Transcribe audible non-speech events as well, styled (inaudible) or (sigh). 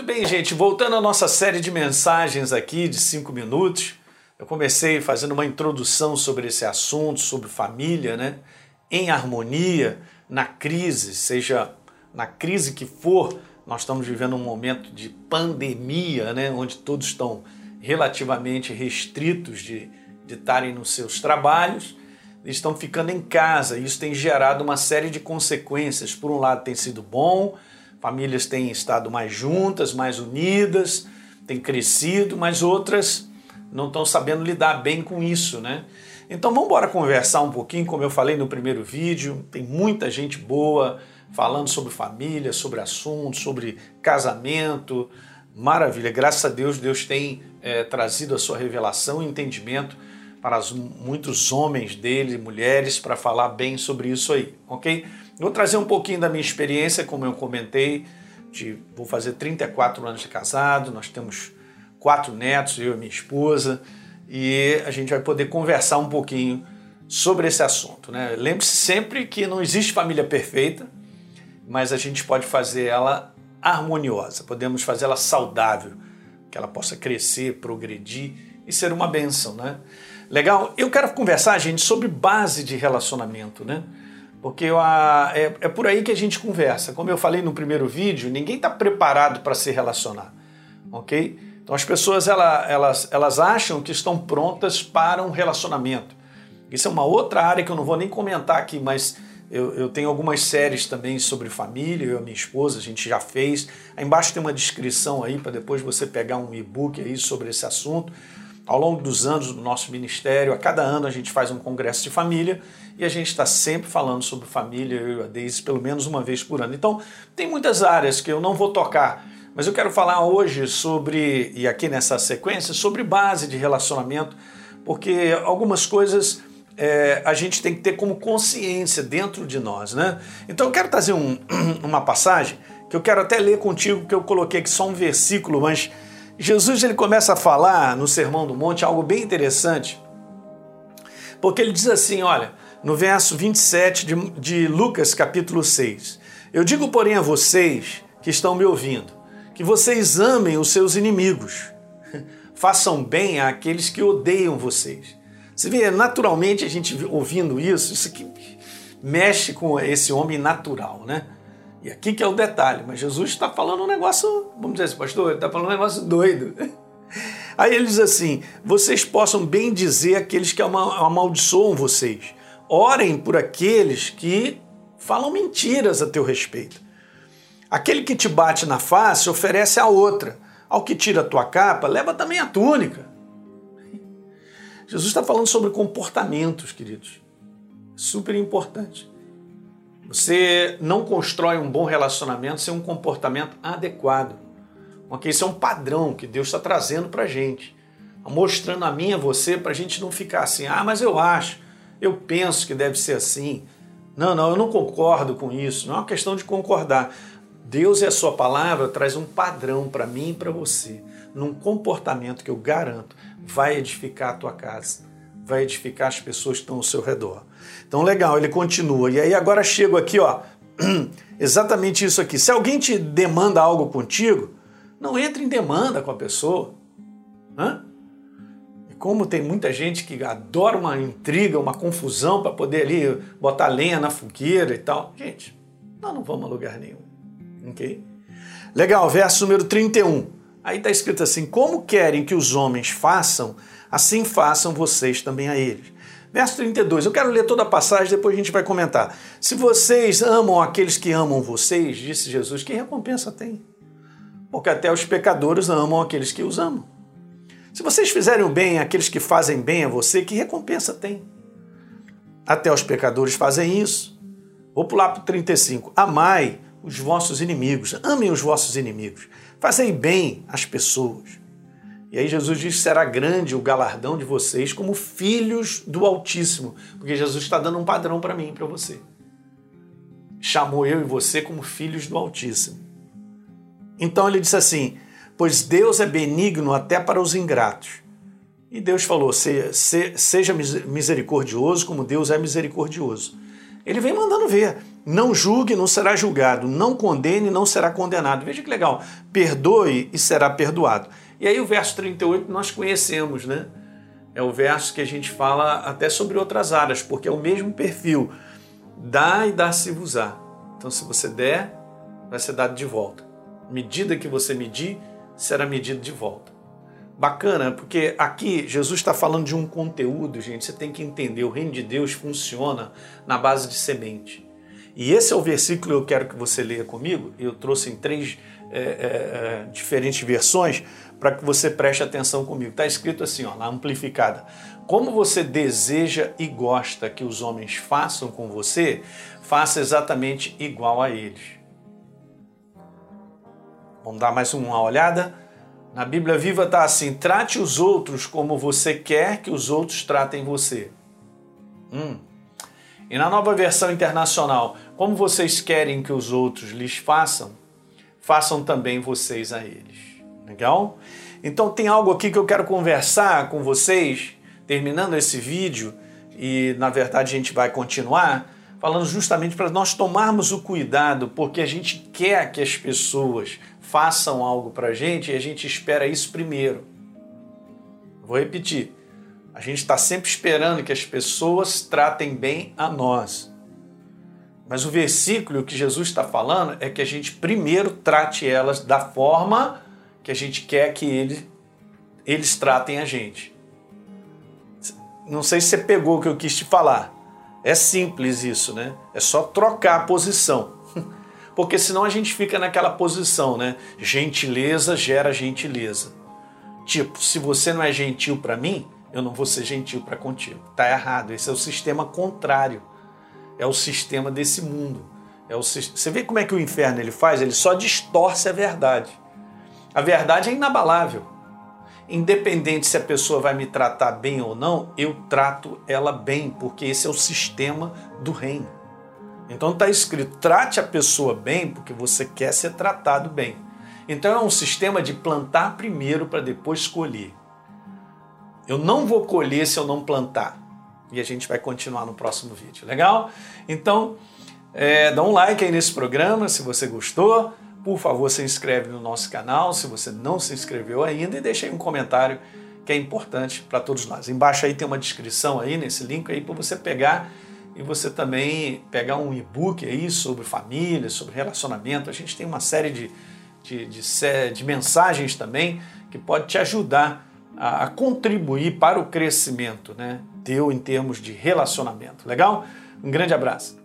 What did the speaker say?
Muito bem, gente. Voltando à nossa série de mensagens aqui de cinco minutos, eu comecei fazendo uma introdução sobre esse assunto, sobre família, né? Em harmonia, na crise, seja na crise que for, nós estamos vivendo um momento de pandemia, né? Onde todos estão relativamente restritos de, estarem nos seus trabalhos, estão ficando em casa. Isso tem gerado uma série de consequências. Por um lado, tem sido bom famílias têm estado mais juntas, mais unidas, têm crescido, mas outras não estão sabendo lidar bem com isso, né? Então vamos embora conversar um pouquinho, como eu falei no primeiro vídeo, tem muita gente boa falando sobre família, sobre assuntos, sobre casamento, maravilha, graças a Deus, Deus tem é, trazido a sua revelação e entendimento para as, muitos homens dele mulheres para falar bem sobre isso aí, ok? Vou trazer um pouquinho da minha experiência, como eu comentei, de, vou fazer 34 anos de casado, nós temos quatro netos, eu e minha esposa, e a gente vai poder conversar um pouquinho sobre esse assunto. Né? Lembre-se sempre que não existe família perfeita, mas a gente pode fazer ela harmoniosa, podemos fazer ela saudável, que ela possa crescer, progredir e ser uma bênção. Né? Legal? Eu quero conversar, gente, sobre base de relacionamento, né? Porque a, é, é por aí que a gente conversa. Como eu falei no primeiro vídeo, ninguém está preparado para se relacionar, ok? Então as pessoas ela, elas, elas acham que estão prontas para um relacionamento. Isso é uma outra área que eu não vou nem comentar aqui, mas eu, eu tenho algumas séries também sobre família, eu e minha esposa, a gente já fez. Aí embaixo tem uma descrição aí para depois você pegar um e-book aí sobre esse assunto. Ao longo dos anos do nosso ministério, a cada ano a gente faz um congresso de família e a gente está sempre falando sobre família, eu e a Deise, pelo menos uma vez por ano. Então, tem muitas áreas que eu não vou tocar, mas eu quero falar hoje sobre, e aqui nessa sequência, sobre base de relacionamento, porque algumas coisas é, a gente tem que ter como consciência dentro de nós, né? Então eu quero trazer um, (clears throat) uma passagem que eu quero até ler contigo, que eu coloquei aqui só um versículo, mas Jesus ele começa a falar no Sermão do Monte algo bem interessante, porque ele diz assim: olha, no verso 27 de, de Lucas, capítulo 6: Eu digo, porém, a vocês que estão me ouvindo, que vocês amem os seus inimigos, (laughs) façam bem àqueles que odeiam vocês. Você vê, naturalmente, a gente ouvindo isso, isso aqui mexe com esse homem natural, né? E aqui que é o detalhe, mas Jesus está falando um negócio, vamos dizer assim, pastor, ele está falando um negócio doido. (laughs) Aí ele diz assim: vocês possam bem dizer aqueles que amaldiçoam vocês. Orem por aqueles que falam mentiras a teu respeito. Aquele que te bate na face oferece a outra. Ao que tira a tua capa, leva também a túnica. Jesus está falando sobre comportamentos, queridos. Super importante. Você não constrói um bom relacionamento sem um comportamento adequado. Ok? Isso é um padrão que Deus está trazendo para a gente. Mostrando a mim e a você para a gente não ficar assim, ah, mas eu acho, eu penso que deve ser assim. Não, não, eu não concordo com isso. Não é uma questão de concordar. Deus e a sua palavra traz um padrão para mim e para você, num comportamento que eu garanto vai edificar a tua casa, vai edificar as pessoas que estão ao seu redor. Então, legal, ele continua. E aí agora chego aqui, ó, (clears throat) exatamente isso aqui. Se alguém te demanda algo contigo, não entre em demanda com a pessoa. Hã? E como tem muita gente que adora uma intriga, uma confusão para poder ali botar lenha na fogueira e tal. Gente, nós não vamos a lugar nenhum. Ok? Legal, verso número 31. Aí está escrito assim: Como querem que os homens façam, assim façam vocês também a eles. Verso 32, eu quero ler toda a passagem, depois a gente vai comentar. Se vocês amam aqueles que amam vocês, disse Jesus, que recompensa tem? Porque até os pecadores amam aqueles que os amam. Se vocês fizerem o bem àqueles que fazem bem a você, que recompensa tem? Até os pecadores fazem isso. Vou pular para o 35. Amai os vossos inimigos, amem os vossos inimigos, fazei bem às pessoas e aí Jesus diz será grande o galardão de vocês como filhos do Altíssimo, porque Jesus está dando um padrão para mim e para você. Chamou eu e você como filhos do Altíssimo. Então ele disse assim: Pois Deus é benigno até para os ingratos. E Deus falou: Seja misericordioso como Deus é misericordioso. Ele vem mandando ver. Não julgue, não será julgado. Não condene, não será condenado. Veja que legal. Perdoe e será perdoado. E aí o verso 38 nós conhecemos, né? É o verso que a gente fala até sobre outras áreas, porque é o mesmo perfil. Dá e dá-se-vos-á. Então, se você der, vai ser dado de volta. Medida que você medir, será medido de volta. Bacana, porque aqui Jesus está falando de um conteúdo, gente. Você tem que entender: o reino de Deus funciona na base de semente. E esse é o versículo que eu quero que você leia comigo. Eu trouxe em três é, é, diferentes versões para que você preste atenção comigo. Está escrito assim, ó, na amplificada. Como você deseja e gosta que os homens façam com você, faça exatamente igual a eles. Vamos dar mais uma olhada? Na Bíblia Viva está assim: trate os outros como você quer que os outros tratem você. Hum. E na nova versão internacional, como vocês querem que os outros lhes façam, façam também vocês a eles. Legal? Então tem algo aqui que eu quero conversar com vocês, terminando esse vídeo, e na verdade a gente vai continuar, falando justamente para nós tomarmos o cuidado, porque a gente quer que as pessoas façam algo para a gente e a gente espera isso primeiro. Vou repetir. A gente está sempre esperando que as pessoas tratem bem a nós. Mas o versículo que Jesus está falando é que a gente primeiro trate elas da forma que a gente quer que eles, eles tratem a gente. Não sei se você pegou o que eu quis te falar. É simples isso, né? É só trocar a posição. (laughs) Porque senão a gente fica naquela posição, né? Gentileza gera gentileza. Tipo, se você não é gentil para mim, eu não vou ser gentil para contigo. Tá errado. Esse é o sistema contrário. É o sistema desse mundo. É o, você vê como é que o inferno ele faz? Ele só distorce a verdade. A verdade é inabalável. Independente se a pessoa vai me tratar bem ou não, eu trato ela bem, porque esse é o sistema do reino. Então está escrito: trate a pessoa bem, porque você quer ser tratado bem. Então é um sistema de plantar primeiro para depois colher. Eu não vou colher se eu não plantar. E a gente vai continuar no próximo vídeo, legal? Então, é, dá um like aí nesse programa se você gostou. Por favor, se inscreve no nosso canal se você não se inscreveu ainda e aí um comentário que é importante para todos nós. Embaixo aí tem uma descrição aí nesse link aí para você pegar e você também pegar um e-book aí sobre família, sobre relacionamento. A gente tem uma série de, de, de, de mensagens também que pode te ajudar a, a contribuir para o crescimento né, teu em termos de relacionamento. Legal? Um grande abraço.